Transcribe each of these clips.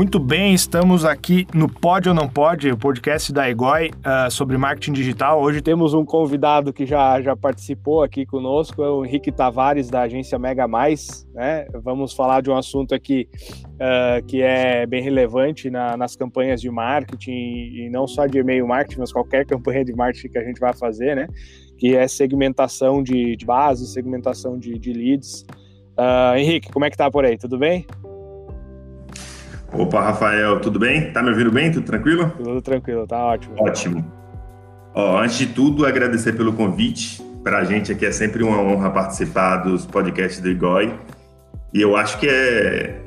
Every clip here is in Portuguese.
Muito bem, estamos aqui no Pode ou Não Pode, o podcast da Egoi uh, sobre marketing digital. Hoje temos um convidado que já, já participou aqui conosco, é o Henrique Tavares, da agência Mega Mais. Né? Vamos falar de um assunto aqui uh, que é bem relevante na, nas campanhas de marketing, e não só de e-mail marketing, mas qualquer campanha de marketing que a gente vai fazer, né? que é segmentação de, de base, segmentação de, de leads. Uh, Henrique, como é que tá por aí? Tudo bem? Opa, Rafael, tudo bem? Tá me ouvindo bem? Tudo tranquilo? Tudo tranquilo, tá ótimo. Ótimo. Ó, antes de tudo, agradecer pelo convite. Para a gente aqui é sempre uma honra participar dos podcasts do IGOI. E eu acho que é,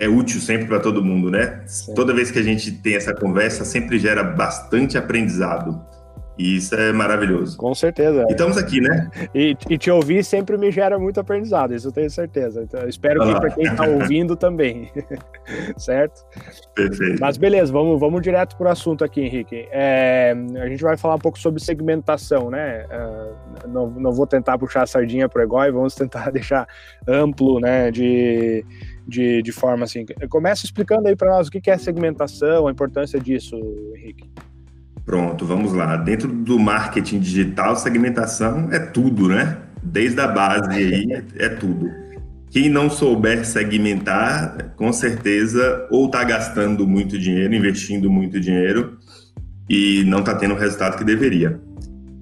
é útil sempre para todo mundo, né? Sim. Toda vez que a gente tem essa conversa, sempre gera bastante aprendizado. E isso é maravilhoso. Com certeza. E estamos aqui, né? E, e, te ouvir sempre me gera muito aprendizado, isso eu tenho certeza. Então, espero que para quem está ouvindo também. certo? Perfeito. Mas beleza, vamos, vamos direto para o assunto aqui, Henrique. É, a gente vai falar um pouco sobre segmentação, né? Uh, não, não vou tentar puxar a sardinha para o Egói, vamos tentar deixar amplo, né? De, de, de forma assim. Começa explicando aí para nós o que é segmentação, a importância disso, Henrique. Pronto, vamos lá. Dentro do marketing digital, segmentação é tudo, né? Desde a base aí é tudo. Quem não souber segmentar, com certeza, ou está gastando muito dinheiro, investindo muito dinheiro e não está tendo o resultado que deveria.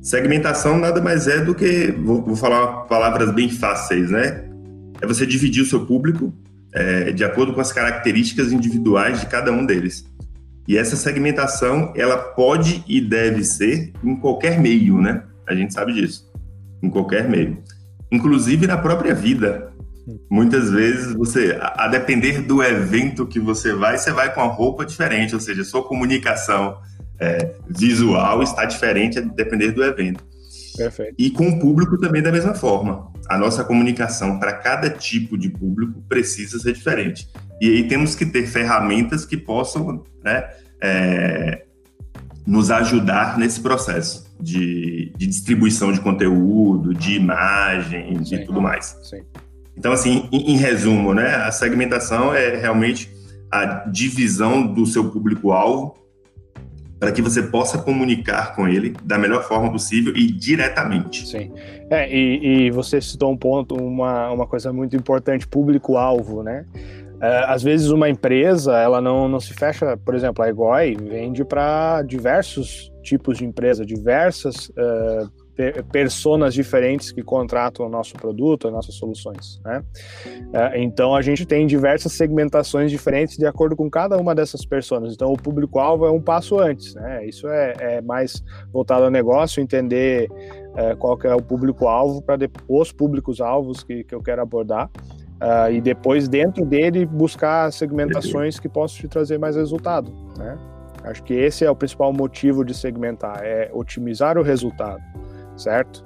Segmentação nada mais é do que, vou, vou falar palavras bem fáceis, né? É você dividir o seu público é, de acordo com as características individuais de cada um deles. E essa segmentação, ela pode e deve ser em qualquer meio, né? A gente sabe disso. Em qualquer meio. Inclusive na própria vida. Muitas vezes você, a depender do evento que você vai, você vai com uma roupa diferente, ou seja, sua comunicação é, visual está diferente a depender do evento. Perfeito. E com o público também da mesma forma. A nossa comunicação para cada tipo de público precisa ser diferente. E aí temos que ter ferramentas que possam né, é, nos ajudar nesse processo de, de, distribuição de conteúdo, de imagem e tudo mais. Sim. Então, assim, em, em resumo, né, a segmentação é realmente a divisão do seu público-alvo para que você possa comunicar com ele da melhor forma possível e diretamente. Sim. É, e, e você citou um ponto, uma, uma coisa muito importante, público-alvo, né? É, às vezes uma empresa ela não, não se fecha, por exemplo, a Egoi vende para diversos tipos de empresa, diversas uh, personas diferentes que contratam o nosso produto, as nossas soluções. Né? Uh, então a gente tem diversas segmentações diferentes de acordo com cada uma dessas pessoas. Então o público-alvo é um passo antes. Né? Isso é, é mais voltado ao negócio, entender uh, qual é o público-alvo para os públicos-alvos que, que eu quero abordar. Uh, e depois, dentro dele, buscar segmentações que possam te trazer mais resultado. Né? Acho que esse é o principal motivo de segmentar, é otimizar o resultado, certo?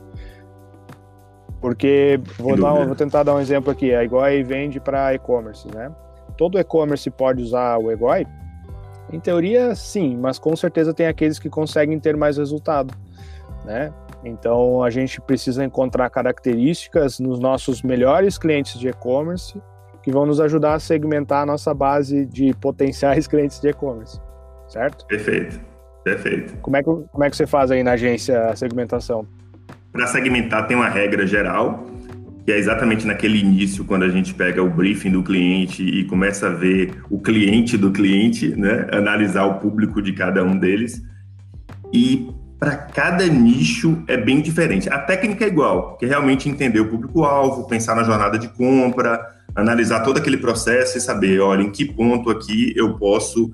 Porque, vou, dar, vou tentar dar um exemplo aqui, a Egoi vende para e-commerce, né? Todo e-commerce pode usar o Egoi? Em teoria, sim, mas com certeza tem aqueles que conseguem ter mais resultado, né? Então a gente precisa encontrar características nos nossos melhores clientes de e-commerce que vão nos ajudar a segmentar a nossa base de potenciais clientes de e-commerce, certo? Perfeito, perfeito. Como é que, como é que você faz aí na agência a segmentação? Para segmentar tem uma regra geral, que é exatamente naquele início, quando a gente pega o briefing do cliente e começa a ver o cliente do cliente, né? analisar o público de cada um deles. E para cada nicho é bem diferente. A técnica é igual, que é realmente entender o público-alvo, pensar na jornada de compra, analisar todo aquele processo e saber, olha, em que ponto aqui eu posso,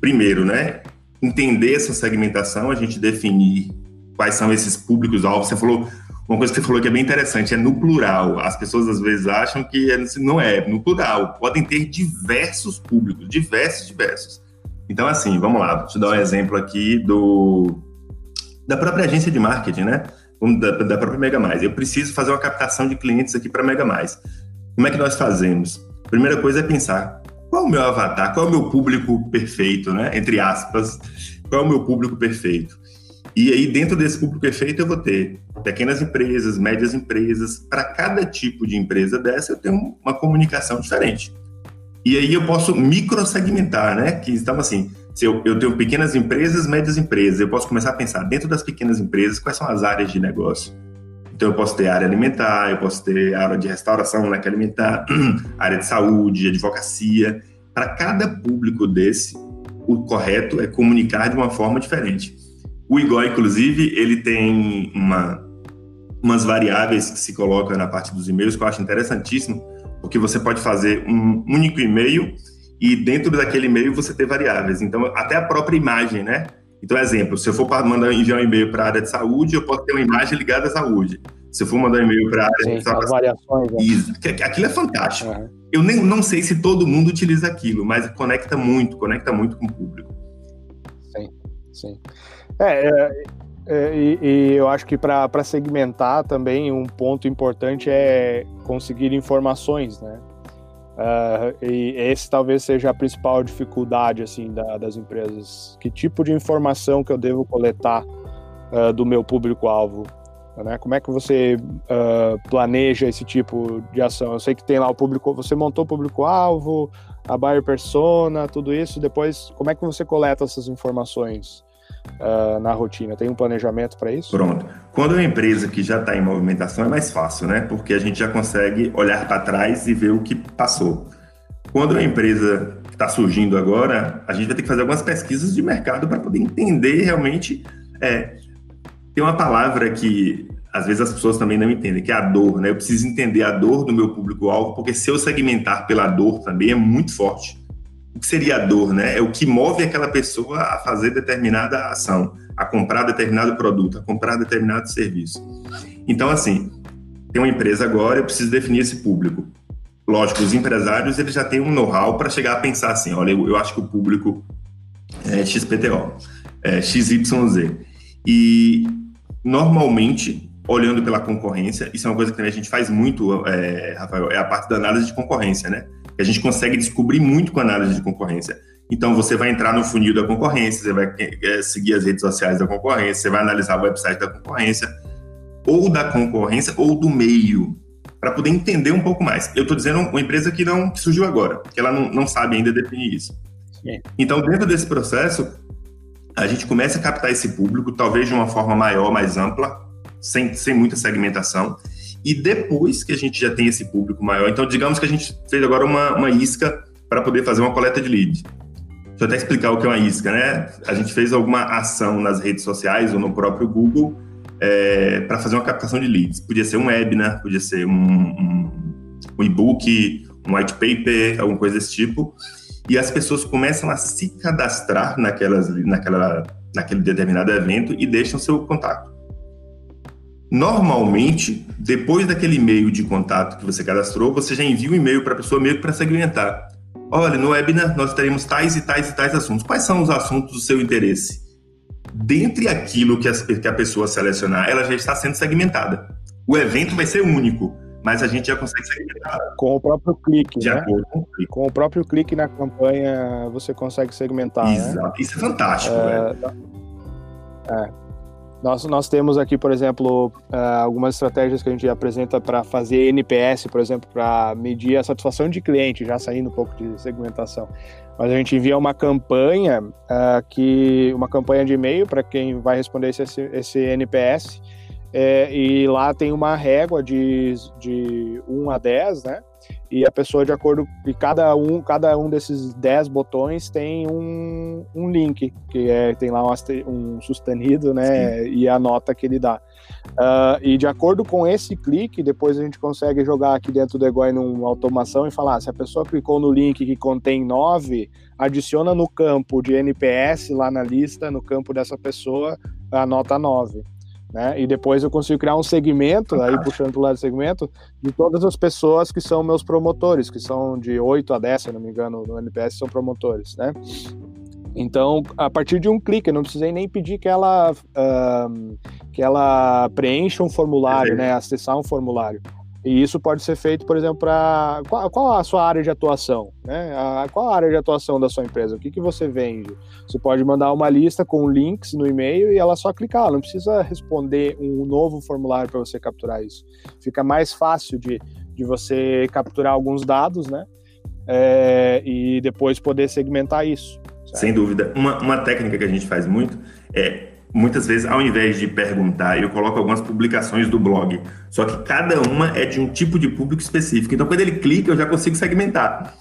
primeiro, né, entender essa segmentação, a gente definir quais são esses públicos-alvos. Você falou, uma coisa que você falou que é bem interessante, é no plural. As pessoas às vezes acham que é, não é, no plural. Podem ter diversos públicos, diversos, diversos. Então, assim, vamos lá, vou te dar um exemplo aqui do da própria agência de marketing, né? Da, da própria Mega Mais. Eu preciso fazer uma captação de clientes aqui para Mega Mais. Como é que nós fazemos? Primeira coisa é pensar qual é o meu avatar, qual é o meu público perfeito, né? Entre aspas, qual é o meu público perfeito? E aí, dentro desse público perfeito, eu vou ter pequenas empresas, médias empresas. Para cada tipo de empresa dessa, eu tenho uma comunicação diferente. E aí eu posso microsegmentar, né? Que então assim, se eu, eu tenho pequenas empresas, médias empresas, eu posso começar a pensar dentro das pequenas empresas quais são as áreas de negócio. Então eu posso ter área alimentar, eu posso ter área de restauração, né, que é alimentar, área de saúde, advocacia. Para cada público desse, o correto é comunicar de uma forma diferente. O IGO, inclusive, ele tem uma, umas variáveis que se colocam na parte dos e-mails que eu acho interessantíssimo, porque você pode fazer um único e-mail e dentro daquele e-mail você ter variáveis. Então, até a própria imagem, né? Então, exemplo, se eu for mandar enviar um e-mail para a área de saúde, eu posso ter uma imagem ligada à saúde. Se eu for mandar um e-mail para a área Sim, de saúde, variações, né? aquilo é fantástico. Uhum. Eu nem não sei se todo mundo utiliza aquilo, mas conecta muito, conecta muito com o público. Sim, sim. É, é, é e, e, eu acho que para segmentar também um ponto importante é conseguir informações, né? Uh, e esse talvez seja a principal dificuldade assim da, das empresas. Que tipo de informação que eu devo coletar uh, do meu público-alvo? Né? Como é que você uh, planeja esse tipo de ação? Eu sei que tem lá o público, você montou o público-alvo, a buyer persona, tudo isso. Depois, como é que você coleta essas informações? Uh, na rotina? Tem um planejamento para isso? Pronto. Quando é uma empresa que já está em movimentação é mais fácil, né? Porque a gente já consegue olhar para trás e ver o que passou. Quando é uma empresa que está surgindo agora, a gente vai ter que fazer algumas pesquisas de mercado para poder entender realmente. É, tem uma palavra que às vezes as pessoas também não entendem, que é a dor, né? Eu preciso entender a dor do meu público-alvo, porque se eu segmentar pela dor também é muito forte o que seria a dor, né? É o que move aquela pessoa a fazer determinada ação, a comprar determinado produto, a comprar determinado serviço. Então, assim, tem uma empresa agora, eu preciso definir esse público. Lógico, os empresários eles já têm um know-how para chegar a pensar assim, olha, eu, eu, acho que o público é XPTO, é XYZ. E normalmente, olhando pela concorrência, isso é uma coisa que a gente faz muito, é, Rafael, é a parte da análise de concorrência, né? A gente consegue descobrir muito com a análise de concorrência. Então, você vai entrar no funil da concorrência, você vai é, seguir as redes sociais da concorrência, você vai analisar o website da concorrência, ou da concorrência, ou do meio, para poder entender um pouco mais. Eu estou dizendo uma empresa que não que surgiu agora, que ela não, não sabe ainda definir isso. Sim. Então, dentro desse processo, a gente começa a captar esse público, talvez de uma forma maior, mais ampla, sem, sem muita segmentação, e depois que a gente já tem esse público maior, então digamos que a gente fez agora uma, uma isca para poder fazer uma coleta de lead. Deixa eu até explicar o que é uma isca, né? A gente fez alguma ação nas redes sociais ou no próprio Google é, para fazer uma captação de leads. Podia ser um webinar, podia ser um, um, um e-book, um white paper, alguma coisa desse tipo. E as pessoas começam a se cadastrar naquelas, naquela, naquele determinado evento e deixam seu contato. Normalmente, depois daquele e-mail de contato que você cadastrou, você já envia um e-mail para a pessoa meio para segmentar. Olha, no webinar nós teremos tais e tais e tais assuntos. Quais são os assuntos do seu interesse? Dentre aquilo que a, pessoa selecionar, ela já está sendo segmentada. O evento vai ser único, mas a gente já consegue segmentar. Com o próprio clique, de né? acordo com o clique. Com o próprio clique na campanha, você consegue segmentar, né? Exato. Né? Isso é fantástico, é, é. Nós, nós temos aqui, por exemplo, uh, algumas estratégias que a gente apresenta para fazer NPS, por exemplo, para medir a satisfação de cliente, já saindo um pouco de segmentação. Mas a gente envia uma campanha, uh, que uma campanha de e-mail para quem vai responder esse, esse NPS, é, e lá tem uma régua de, de 1 a 10, né? e a pessoa de acordo e cada um cada um desses 10 botões tem um, um link que é tem lá um, um sustenido né Sim. e a nota que ele dá uh, e de acordo com esse clique depois a gente consegue jogar aqui dentro do Egoi numa automação e falar se a pessoa clicou no link que contém 9 adiciona no campo de NPS lá na lista no campo dessa pessoa a nota 9 né? E depois eu consigo criar um segmento, aí puxando para o lado do segmento, de todas as pessoas que são meus promotores, que são de 8 a 10, se não me engano, no NPS são promotores, né? Então, a partir de um clique, eu não precisei nem pedir que ela, uh, que ela preencha um formulário, né? Acessar um formulário. E isso pode ser feito, por exemplo, para qual, qual, a sua área de atuação, né? A, qual a área de atuação da sua empresa? O que, que você vende? Você pode mandar uma lista com links no e-mail e ela só clicar, não precisa responder um novo formulário para você capturar isso. Fica mais fácil de, de você capturar alguns dados, né? é, e depois poder segmentar isso. Certo? Sem dúvida. Uma, uma técnica que a gente faz muito é muitas vezes, ao invés de perguntar, eu coloco algumas publicações do blog. Só que cada uma é de um tipo de público específico. Então, quando ele clica, eu já consigo segmentar.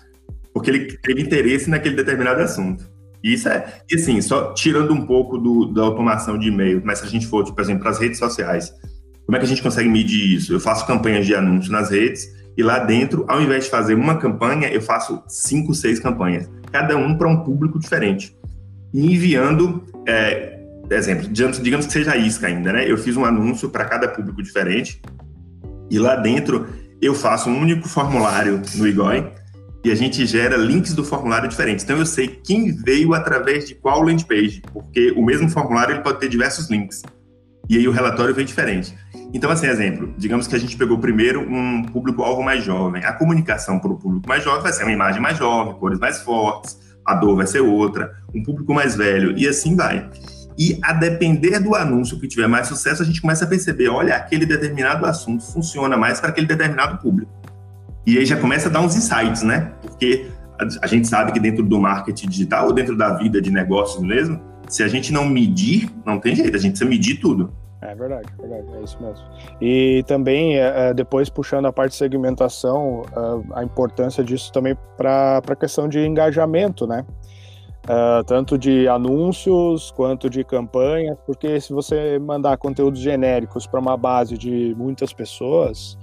Porque ele teve interesse naquele determinado assunto. E isso é, e assim, só tirando um pouco do, da automação de e-mail, mas se a gente for, tipo, por exemplo, para as redes sociais, como é que a gente consegue medir isso? Eu faço campanhas de anúncio nas redes e lá dentro, ao invés de fazer uma campanha, eu faço cinco, seis campanhas, cada um para um público diferente. E enviando é, exemplo, digamos que seja isca ainda, né? Eu fiz um anúncio para cada público diferente e lá dentro eu faço um único formulário no IGOI e a gente gera links do formulário diferentes. Então eu sei quem veio através de qual landing page, porque o mesmo formulário ele pode ter diversos links. E aí o relatório vem diferente. Então, assim, exemplo, digamos que a gente pegou primeiro um público-alvo mais jovem. A comunicação para o público mais jovem vai ser uma imagem mais jovem, cores mais fortes, a dor vai ser outra, um público mais velho, e assim vai. E a depender do anúncio que tiver mais sucesso, a gente começa a perceber, olha, aquele determinado assunto funciona mais para aquele determinado público. E aí já começa a dar uns insights, né? Porque a, gente sabe que dentro do marketing digital ou dentro da vida de negócios mesmo, se a gente não medir, não tem jeito, a gente precisa medir tudo. É verdade, é verdade, é isso mesmo. E também, é, é, depois puxando a parte de segmentação, a importância disso também para a questão de engajamento, né? Uh, tanto de anúncios quanto de campanhas, porque se você mandar conteúdos genéricos para uma base de muitas pessoas,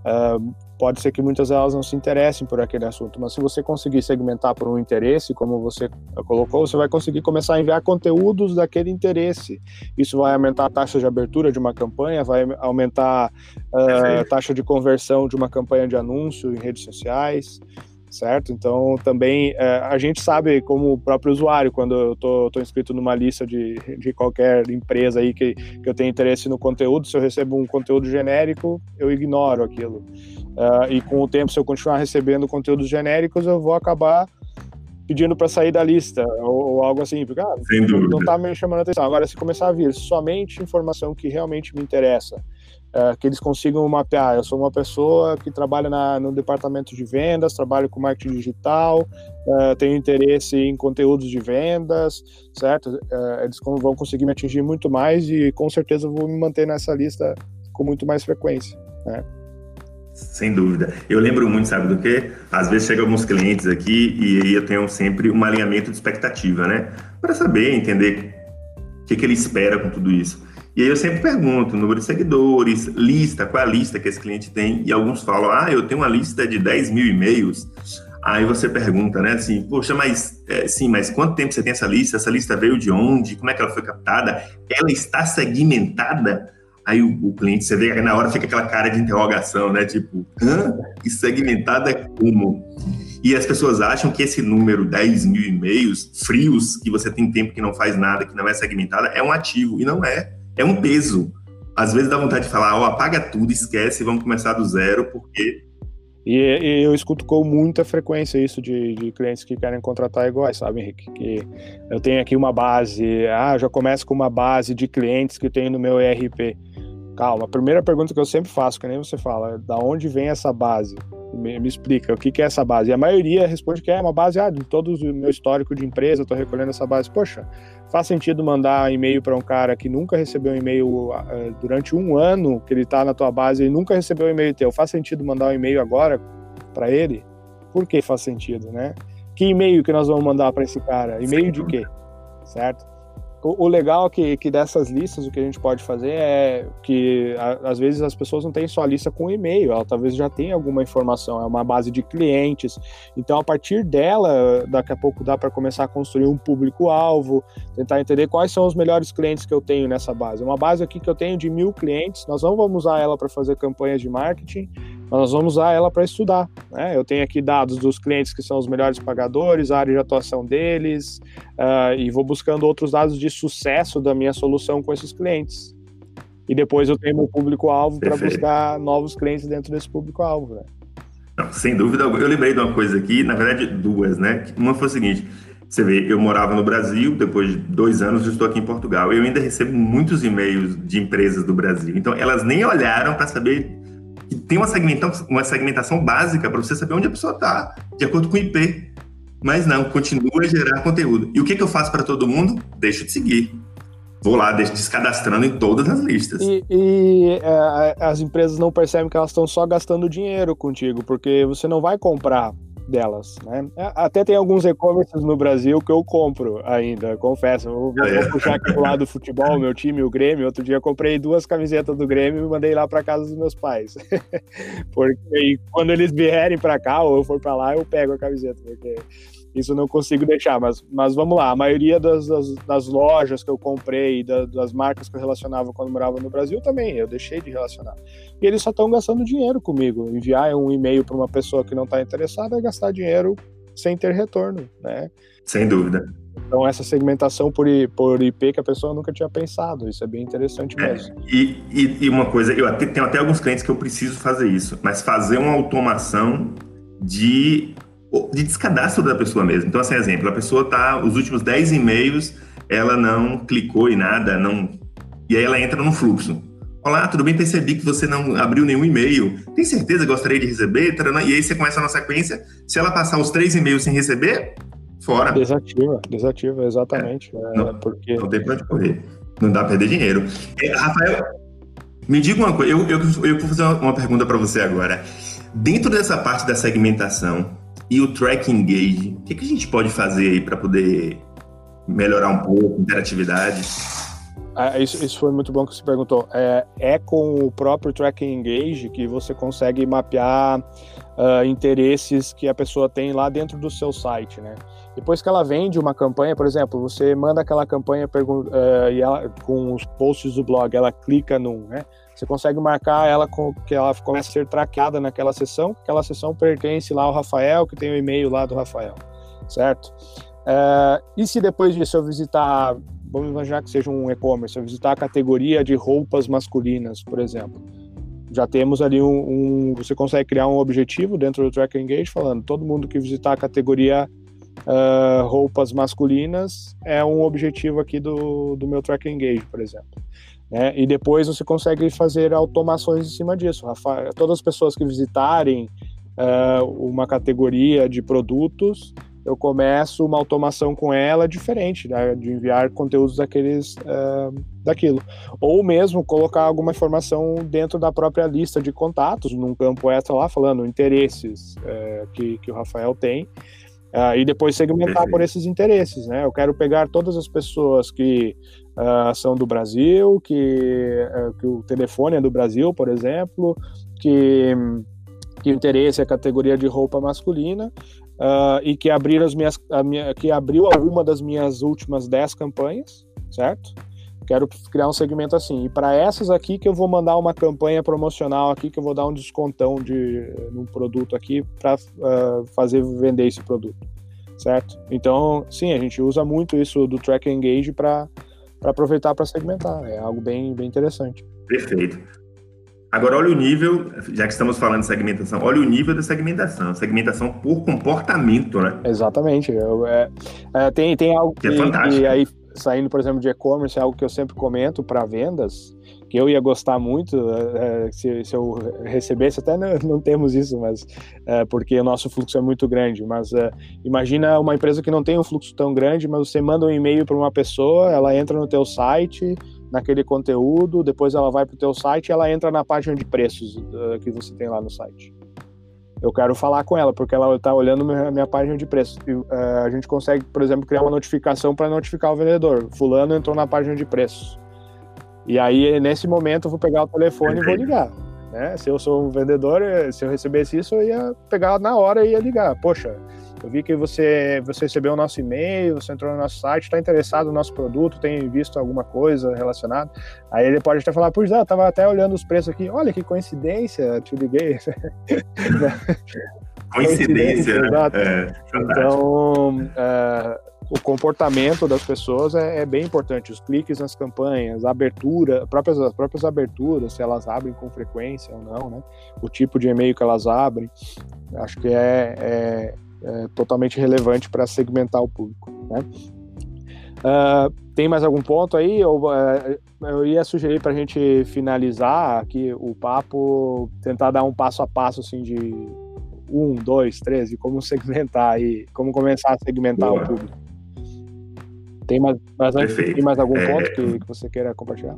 uh, pode ser que muitas delas não se interessem por aquele assunto, mas se você conseguir segmentar por um interesse, como você colocou, você vai conseguir começar a enviar conteúdos daquele interesse. Isso vai aumentar a taxa de abertura de uma campanha, vai aumentar uh, a taxa de conversão de uma campanha de anúncio em redes sociais certo? Então, também é, a gente sabe, como o próprio usuário, quando eu tô inscrito numa lista de, de qualquer empresa aí que, que eu tenho interesse no conteúdo, se eu recebo um conteúdo genérico, eu ignoro aquilo. Uh, e com o tempo, se eu continuar recebendo conteúdos genéricos, eu vou acabar pedindo para sair da lista ou, ou, algo assim, porque ah, não está me chamando a atenção. Agora, se começar a vir somente informação que realmente me interessa, é, que eles consigam mapear. Eu sou uma pessoa que trabalha na, no departamento de vendas, trabalho com marketing digital, é, tenho interesse em conteúdos de vendas, certo? É, eles vão conseguir me atingir muito mais e com certeza vou me manter nessa lista com muito mais frequência. Né? Sem dúvida. Eu lembro muito, sabe do que? Às vezes chegam alguns clientes aqui e aí eu tenho sempre um alinhamento de expectativa, né? Para saber, entender o que, que ele espera com tudo isso. E aí eu sempre pergunto, número de seguidores, lista, qual é a lista que esse cliente tem? E alguns falam, ah, eu tenho uma lista de 10 mil e-mails. Aí você pergunta, né, assim, poxa, mas, é, sim, mas quanto tempo você tem essa lista? Essa lista veio de onde? Como é que ela foi captada? Ela está segmentada? Aí o, o cliente, você vê, aí na hora fica aquela cara de interrogação, né, tipo, hã? E segmentada como? E as pessoas acham que esse número, 10 mil e-mails frios, que você tem tempo que não faz nada, que não é segmentada, é um ativo, e não é é um peso. Às vezes dá vontade de falar, ó, oh, apaga tudo, esquece, vamos começar do zero, porque. E, eu escuto com muita frequência isso de, de, clientes que querem contratar iguais, sabe, Henrique? Que eu tenho aqui uma base, ah, já começo com uma base de clientes que tem no meu ERP. Calma, a primeira pergunta que eu sempre faço, que nem você fala, é da onde vem essa base? Me, me, explica o que, que, é essa base. E a maioria responde que é uma base ah, de todo o meu histórico de empresa, estou recolhendo essa base. Poxa, faz sentido mandar e-mail para um cara que nunca recebeu um e-mail uh, durante um ano que ele está na tua base e nunca recebeu um e-mail teu. Faz sentido mandar um e-mail agora para ele? Por que faz sentido, né? Que e-mail que nós vamos mandar para esse cara? E-mail de quê? Certo? O, o legal é que, que dessas listas, o que a gente pode fazer é que a, às vezes as pessoas não têm só a lista com e-mail, ela talvez já tenha alguma informação, é uma base de clientes. Então, a partir dela, daqui a pouco dá para começar a construir um público-alvo, tentar entender quais são os melhores clientes que eu tenho nessa base. Uma base aqui que eu tenho de mil clientes, nós não vamos usar ela para fazer campanhas de marketing, nós vamos usar ela para estudar. Né? Eu tenho aqui dados dos clientes que são os melhores pagadores, a área de atuação deles, uh, e vou buscando outros dados de sucesso da minha solução com esses clientes. E depois eu tenho meu público-alvo para buscar novos clientes dentro desse público-alvo. Né? Não, sem dúvida, eu lembrei de uma coisa aqui, na verdade, duas, né? Uma foi o seguinte: você vê, eu morava no Brasil, depois de dois anos eu estou aqui em Portugal. Eu ainda recebo muitos e-mails de empresas do Brasil. Então, elas nem olharam para saber tem uma segmentação, uma segmentação básica para você saber onde a pessoa está, de acordo com o IP. Mas não, continua a gerar conteúdo. E o que, que eu faço para todo mundo? Deixo de seguir. Vou lá, descadastrando em todas as listas. E, e é, as empresas não percebem que elas estão só gastando dinheiro contigo, porque você não vai comprar delas, né? É, até tem alguns e-commerces no Brasil que eu compro ainda, confesso. Eu vou, é. vou puxar aqui pro lado do futebol, meu time, o Grêmio. Outro dia eu comprei duas camisetas do Grêmio e mandei lá para casa dos meus pais. porque quando eles vierem para cá ou eu for para lá, eu pego a camiseta, porque isso eu não consigo deixar, mas, mas vamos lá. A maioria das, das, das lojas que eu comprei, da, das marcas que eu relacionava quando morava no Brasil também, eu deixei de relacionar. E eles só estão gastando dinheiro comigo. Enviar um e-mail para uma pessoa que não está interessada é gastar dinheiro sem ter retorno, né? Sem dúvida. Então, essa segmentação por, por IP que a pessoa nunca tinha pensado, isso é bem interessante é, mesmo. É, e, e, e, uma coisa, eu até, tenho até alguns clientes que eu preciso fazer isso, mas fazer uma automação de de descadastro da pessoa mesmo. Então, assim, exemplo, a pessoa tá, os últimos 10 e-mails, ela não clicou em nada, não. E aí ela entra no fluxo. Olá, tudo bem? Percebi que você não abriu nenhum e-mail. Tem certeza que gostaria de receber? E aí você começa na sequência. Se ela passar os três e-mails sem receber, fora. Desativa, desativa, exatamente. É, não, porque... não tem pra onde correr. Não dá pra perder dinheiro. É, Rafael, me diga uma coisa. Eu, eu, eu vou fazer uma pergunta para você agora. Dentro dessa parte da segmentação, e o track engage. O que, que a gente pode fazer aí para poder melhorar um pouco a interatividade? Ah, isso, isso, foi muito bom que você perguntou. É, é, com o próprio tracking engage que você consegue mapear uh, interesses que a pessoa tem lá dentro do seu site, né? Depois que ela vende uma campanha, por exemplo, você manda aquela campanha uh, e ela, com os posts do blog, ela clica num, né? Você consegue marcar ela com que ela comece a ser traqueada naquela sessão. Aquela sessão pertence lá ao Rafael, que tem o e-mail lá do Rafael, certo? É, e se depois disso eu visitar, vamos imaginar que seja um e-commerce, eu visitar a categoria de roupas masculinas, por exemplo, já temos ali um, um, você consegue criar um objetivo dentro do Track Engage falando todo mundo que visitar a categoria uh, roupas masculinas é um objetivo aqui do, do meu Track Engage, por exemplo. Né? E depois você consegue fazer automações em cima disso. Rafa, todas as pessoas que visitarem uh, uma categoria de produtos, eu começo uma automação com ela diferente, né? de enviar conteúdos daqueles, uh, daquilo. Ou mesmo colocar alguma informação dentro da própria lista de contatos, num campo extra lá, falando interesses uh, que, que o Rafael tem, Uh, e depois segmentar Perfeito. por esses interesses, né? Eu quero pegar todas as pessoas que uh, são do Brasil, que, uh, que o telefone é do Brasil, por exemplo, que, que interesse é a categoria de roupa masculina e que abriram as minhas, minha, que abriu alguma das minhas últimas 10 campanhas, certo? Quero criar um segmento assim. E para essas aqui que eu vou mandar uma campanha promocional aqui, que eu vou dar um descontão de um produto aqui para uh, fazer vender esse produto, certo? Então, sim, a gente usa muito isso do Track Engage para aproveitar para segmentar. É algo bem, bem interessante. Perfeito. Agora, olha o nível, já que estamos falando de segmentação, olha o nível da segmentação. Segmentação por comportamento, né? Exatamente. Eu, é, é, tem, tem algo que, que é fantástico. E aí saindo, por exemplo, de e-commerce, é algo que eu sempre comento para vendas, que eu ia gostar muito é, se, se, eu recebesse, até não, não temos isso, mas é, porque o nosso fluxo é muito grande. Mas imagina uma empresa que não tem um fluxo tão grande, mas você manda um e-mail para uma pessoa, ela entra no teu site, naquele conteúdo, depois ela vai para o teu site ela entra na página de preços que você tem lá no site eu quero falar com ela, porque ela está olhando minha, minha página de preço. E, uh, a gente consegue, por exemplo, criar uma notificação para notificar o vendedor. Fulano entrou na página de preço. E aí, nesse momento, eu vou pegar o telefone e vou ligar. Né? Se eu sou um vendedor, eh, se eu recebesse isso, eu ia pegar na hora e ia ligar. Poxa, eu vi que você, você recebeu o nosso e-mail, você entrou no nosso site, está interessado no nosso produto, tem visto alguma coisa relacionada. Aí ele pode até falar, pois é, eu estava até olhando os preços aqui, olha que coincidência, te liguei. Coincidência, né? Exato. É, então, é, o comportamento das pessoas é, é, bem importante. Os cliques nas campanhas, a abertura, próprias, as próprias aberturas, se elas abrem com frequência ou não, né? O tipo de e-mail que elas abrem, acho que é, é é, totalmente relevante para segmentar o público. Né? Uh, tem mais algum ponto aí? Ou, uh, eu ia sugerir para a gente finalizar aqui o papo, tentar dar um passo a passo assim de um, dois, três, e como segmentar aí, como começar a segmentar Boa. o público. Tem mais, tem mais algum é... ponto que, que você queira compartilhar?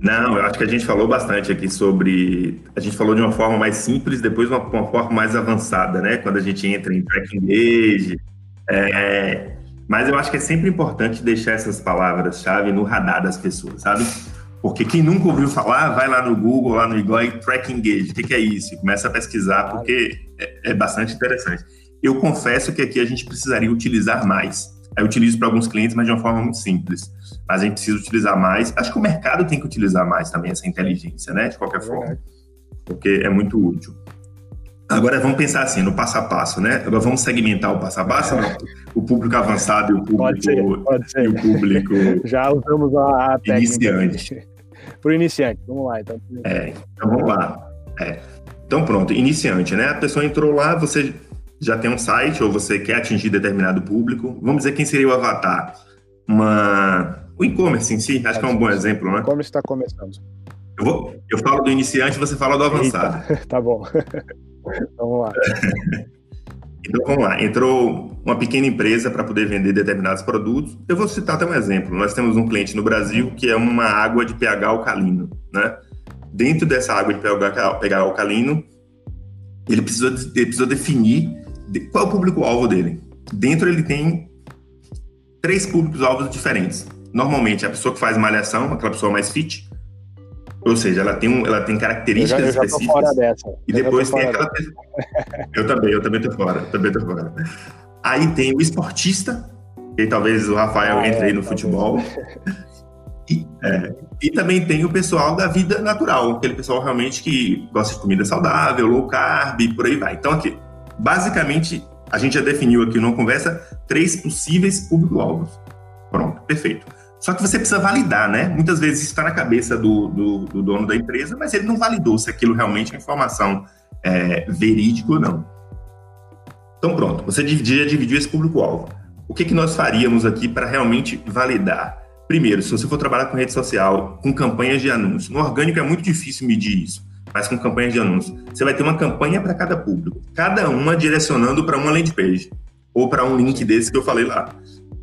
Não, eu acho que a gente falou bastante aqui sobre. A gente falou de uma forma mais simples, depois uma, uma forma mais avançada, né? Quando a gente entra em tracking engage. É... Mas eu acho que é sempre importante deixar essas palavras-chave no radar das pessoas, sabe? Porque quem nunca ouviu falar, vai lá no Google, lá no Igor, Track Engage. O que, que é isso? Começa a pesquisar, porque é, é bastante interessante. Eu confesso que aqui a gente precisaria utilizar mais. Eu utilizo para alguns clientes, mas de uma forma muito simples. Mas a gente precisa utilizar mais. Acho que o mercado tem que utilizar mais também essa inteligência, né? De qualquer é forma. Porque é muito útil. Agora vamos pensar assim, no passo a passo, né? Agora vamos segmentar o passo a passo, né? o público avançado e o público, pode ser, pode ser. E o público Já usamos a, a iniciante. Para o iniciante, vamos lá. Então, é, então vamos lá. É. Então pronto, iniciante, né? A pessoa entrou lá, você já tem um site ou você quer atingir determinado público. Vamos dizer quem seria o avatar? Uma... O e-commerce em si, acho que é um bom exemplo, né? O e-commerce está começando. Eu, vou, eu falo do iniciante, você fala do avançado. Eita, tá bom. vamos lá. Então, vamos lá. Entrou uma pequena empresa para poder vender determinados produtos. Eu vou citar até um exemplo. Nós temos um cliente no Brasil que é uma água de pH alcalino, né? Dentro dessa água de pH alcalino, ele precisou, ele precisou definir qual é o público-alvo dele. Dentro ele tem três públicos-alvos diferentes. Normalmente, a pessoa que faz malhação, aquela pessoa mais fit, ou seja, ela tem, um, ela tem características eu já, eu já específicas. Dessa. E depois tem aquela pessoa. eu também, eu também tô fora. Também tô fora. Aí tem o esportista, e talvez o Rafael ah, entre aí é, no futebol. E, é, e, também tem o pessoal da vida natural, aquele pessoal realmente que gosta de comida saudável, low carb, por aí vai. Então, aqui, basicamente, a gente já definiu aqui numa conversa três possíveis público-alvos. Pronto, perfeito. Só que você precisa validar, né? Muitas vezes está na cabeça do, do, do, dono da empresa, mas ele não validou se aquilo realmente é informação é, verídica ou não. Então, pronto, você já dividiu esse público-alvo. O que, que nós faríamos aqui para realmente validar? Primeiro, se você for trabalhar com rede social, com campanhas de anúncio, no orgânico é muito difícil medir isso, mas com campanhas de anúncio, você vai ter uma campanha para cada público, cada uma direcionando para uma landing page ou para um link desse que eu falei lá.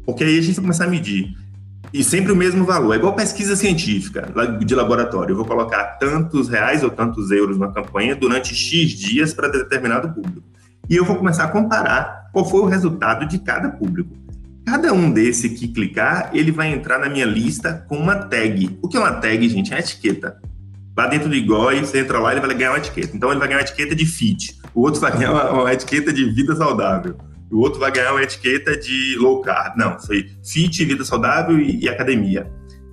Porque aí a gente vai começar a medir e sempre o mesmo valor. É igual pesquisa científica de laboratório. Eu vou colocar tantos reais ou tantos euros na campanha durante X dias para determinado público. E eu vou começar a comparar qual foi o resultado de cada público. Cada um desse que clicar, ele vai entrar na minha lista com uma tag. O que é uma tag, gente? É uma etiqueta. Lá dentro do IGOI, você entra lá e ele vai ganhar uma etiqueta. Então ele vai ganhar uma etiqueta de fit. O outro vai ganhar uma, uma etiqueta de vida saudável o outro vai ganhar uma etiqueta de low carb. Não, foi fit, vida saudável e, e academia,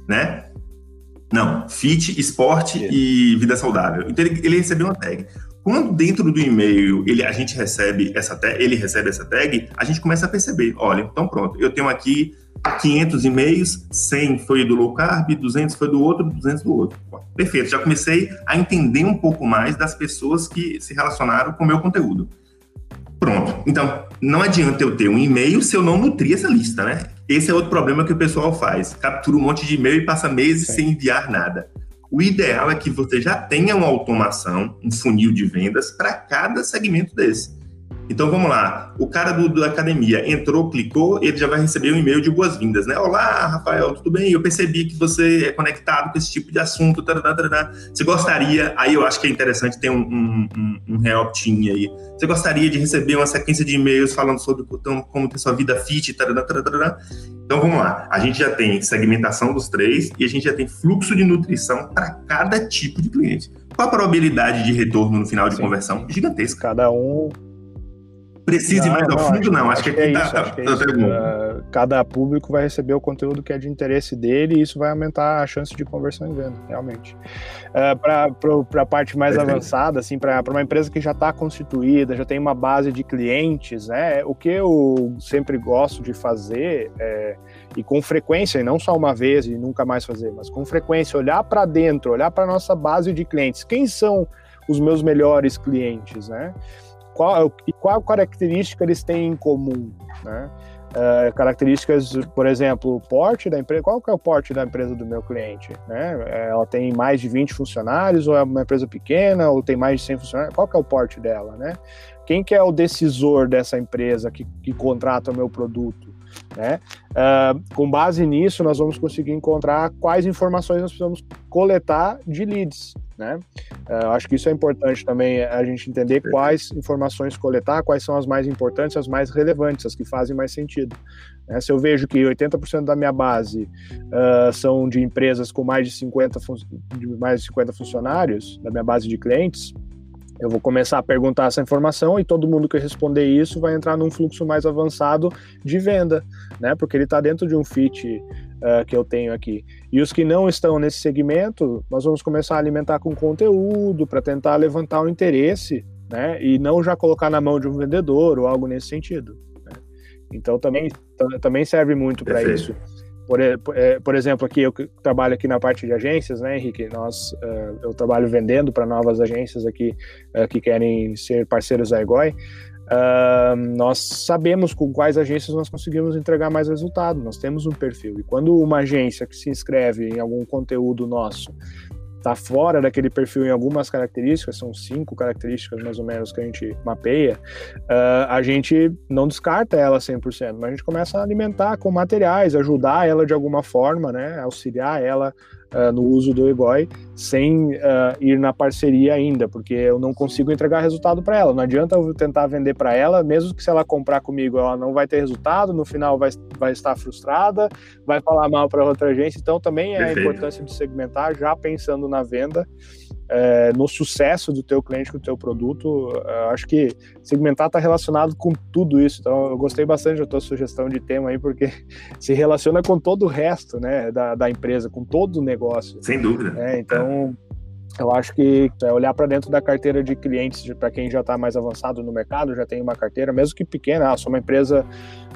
né? Não, fit, esporte e vida saudável. Então ele, ele, recebeu uma tag. Quando dentro do e-mail ele, a gente recebe essa tag, ele recebe essa tag, a gente começa a perceber, olha, então pronto, eu tenho aqui 500 e-mails, 100 foi do low carb, 200 foi do outro, 200 do outro. Perfeito, já comecei a entender um pouco mais das pessoas que se relacionaram com o meu conteúdo. Pronto. Então, não adianta eu ter um e-mail se eu não nutrir essa lista, né? Esse é outro problema que o pessoal faz. Captura um monte de e-mail e passa meses sem enviar nada. O ideal é que você já tenha uma automação, um funil de vendas para cada segmento desse. Então vamos lá, o cara do, da academia entrou, clicou, ele já vai receber um e-mail de boas-vindas, né? Olá, Rafael, tudo bem? Eu percebi que você é conectado com esse tipo de assunto. Tarará, tarará. Você gostaria, aí eu acho que é interessante ter um, um, um, um aí. Você gostaria de receber uma sequência de e-mails falando sobre então, como ter sua vida fit, tarará, tarará. Então vamos lá, a gente já tem segmentação dos três e a gente já tem fluxo de nutrição para cada tipo de cliente. Qual a probabilidade de retorno no final de Sim. conversão? Gigantesca. Cada um Precise não, mais ao fundo, não. Acho, acho que aqui é tá, isso, tá, é tá cada público vai receber o conteúdo que é de interesse dele e isso vai aumentar a chance de conversão em venda, realmente. Uh, para a parte mais Perfeito. avançada, assim, para uma empresa que já está constituída, já tem uma base de clientes, né? O que eu sempre gosto de fazer é, e com frequência, e não só uma vez e nunca mais fazer, mas com frequência, olhar para dentro, olhar para nossa base de clientes. Quem são os meus melhores clientes, né? Qual, qual característica eles têm em comum, né? Uh, características, por exemplo, o porte da empresa. Qual que é o porte da empresa do meu cliente? Né? Ela tem mais de 20 funcionários, ou é uma empresa pequena, ou tem mais de 100 funcionários? Qual que é o porte dela? Né? Quem que é o decisor dessa empresa que, que contrata o meu produto? Né? Uh, com base nisso, nós vamos conseguir encontrar quais informações nós precisamos coletar de leads. Né? Uh, acho que isso é importante também a gente entender quais informações coletar, quais são as mais importantes, as mais relevantes, as que fazem mais sentido. Né? Se eu vejo que 80% da minha base uh, são de empresas com mais de 50 de mais de 50 funcionários, da minha base de clientes, eu vou começar a perguntar essa informação e todo mundo que responder isso vai entrar num fluxo mais avançado de venda, né? Porque ele está dentro de um fit uh, que eu tenho aqui. E os que não estão nesse segmento, nós vamos começar a alimentar com conteúdo para tentar levantar o interesse, né? E não já colocar na mão de um vendedor ou algo nesse sentido. Né? Então também, também serve muito para isso. Por, é, por, exemplo, aqui eu trabalho aqui na parte de agências, né, Henrique? Nós, uh, eu trabalho vendendo para novas agências aqui uh, que querem ser parceiros da Egoi. Uh, nós sabemos com quais agências nós conseguimos entregar mais resultado. Nós temos um perfil. E quando uma agência que se inscreve em algum conteúdo nosso está fora daquele perfil em algumas características, são cinco características mais ou menos que a gente mapeia, uh, a gente não descarta ela 100%, mas a gente começa a alimentar com materiais, ajudar ela de alguma forma, né, auxiliar ela uh, no uso do Egoi sem uh, ir na parceria ainda, porque eu não consigo entregar resultado para ela. Não adianta eu tentar vender para ela, mesmo que se ela comprar comigo, ela não vai ter resultado, no final vai, vai estar frustrada, vai falar mal para outra agência. Então também é Perfeito. a importância de segmentar já pensando na venda é, no sucesso do teu cliente com o teu produto. acho que segmentar está relacionado com tudo isso. Então, eu gostei bastante da tua sugestão de tema aí, porque se relaciona com todo o resto né, da, da empresa, com todo o negócio. Sem dúvida. É, então, eu acho que é olhar para dentro da carteira de clientes, para quem já está mais avançado no mercado, já tem uma carteira, mesmo que pequena, ah, sou uma empresa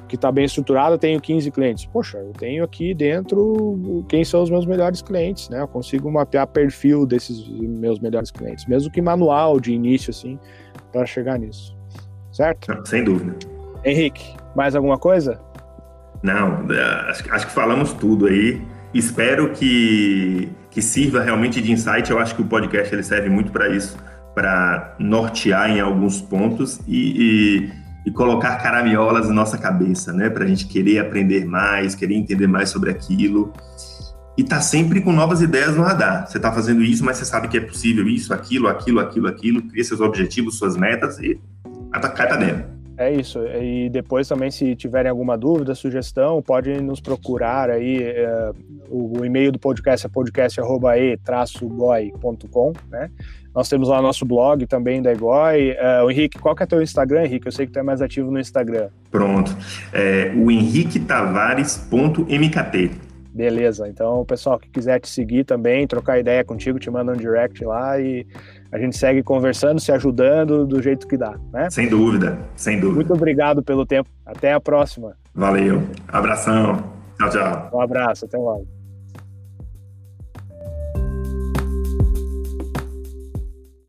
que está bem estruturada, tenho 15 clientes. Poxa, eu tenho aqui dentro quem são os meus melhores clientes, né? Eu consigo mapear perfil desses meus melhores clientes, mesmo que manual de início, assim, para chegar nisso. Certo? Sem dúvida. Henrique, mais alguma coisa? Não, é, acho, acho que falamos tudo aí. Espero que que sirva realmente de insight. Eu acho que o podcast ele serve muito para isso, para nortear em alguns pontos e, e, e, colocar caramiolas na nossa cabeça, né? Para a gente querer aprender mais, querer entender mais sobre aquilo. E tá sempre com novas ideias no radar. Você está fazendo isso, mas você sabe que é possível isso, aquilo, aquilo, aquilo, aquilo. Cria seus objetivos, suas metas e cai para dentro. É isso. E depois também, se tiverem alguma dúvida, sugestão, podem nos procurar aí. É, o, o, e-mail do podcast é podcast.e-goi.com, né? Nós temos lá nosso blog também da Egoi. Uh, o Henrique, qual que é teu Instagram, Henrique? Eu sei que tu é mais ativo no Instagram. Pronto. É, o henriquetavares.mkt. Beleza. Então, o pessoal que quiser te seguir também, trocar ideia contigo, te manda um direct lá e a gente segue conversando, se ajudando do jeito que dá, né? Sem dúvida, sem dúvida. Muito obrigado pelo tempo. Até a próxima. Valeu. Abração. Tchau, tchau. Um abraço, até logo.